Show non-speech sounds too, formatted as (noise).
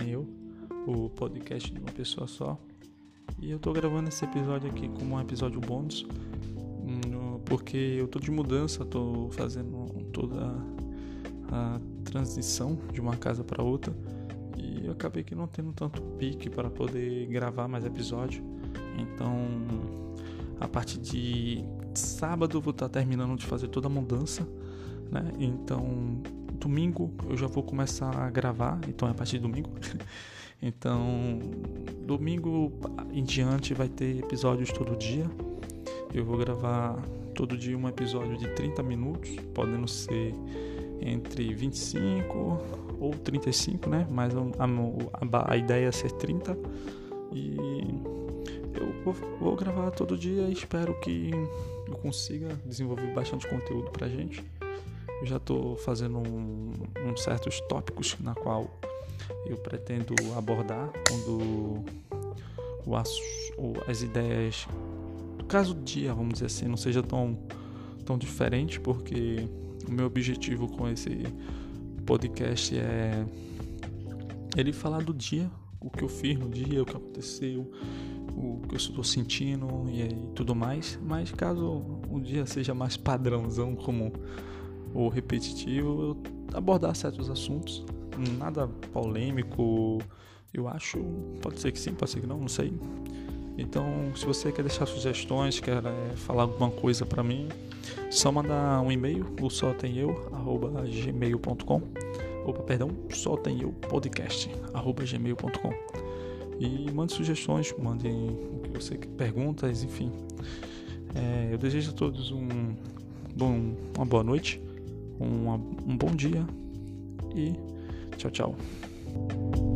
tem eu, o podcast de uma pessoa só. E eu tô gravando esse episódio aqui como um episódio bônus, porque eu tô de mudança, tô fazendo toda a transição de uma casa para outra e eu acabei que não tendo tanto pique para poder gravar mais episódio. Então, a partir de sábado eu vou estar terminando de fazer toda a mudança, né? Então, domingo eu já vou começar a gravar, então é a partir de domingo. (laughs) então, domingo em diante vai ter episódios todo dia. Eu vou gravar todo dia um episódio de 30 minutos, podendo ser entre 25 ou 35, né? Mas a, a, a ideia é ser 30 e eu vou, vou, gravar todo dia e espero que eu consiga desenvolver bastante conteúdo pra gente. Eu já estou fazendo um, um certos tópicos na qual eu pretendo abordar quando o, as ideias do caso do dia, vamos dizer assim, não seja tão, tão diferente, porque o meu objetivo com esse podcast é ele falar do dia, o que eu fiz no dia, o que aconteceu, o que eu estou sentindo e aí, tudo mais. Mas caso o dia seja mais padrãozão como o repetitivo, abordar certos assuntos, nada polêmico, eu acho, pode ser que sim, pode ser que não, não sei. Então, se você quer deixar sugestões, quer é, falar alguma coisa para mim, só mandar um e-mail, o só tem eu, arroba gmail.com. Opa, perdão, só tem eu, podcast, arroba gmail.com. E mande sugestões, mandem o que você quer, perguntas, enfim. É, eu desejo a todos um bom, uma boa noite, um, um bom dia e tchau, tchau.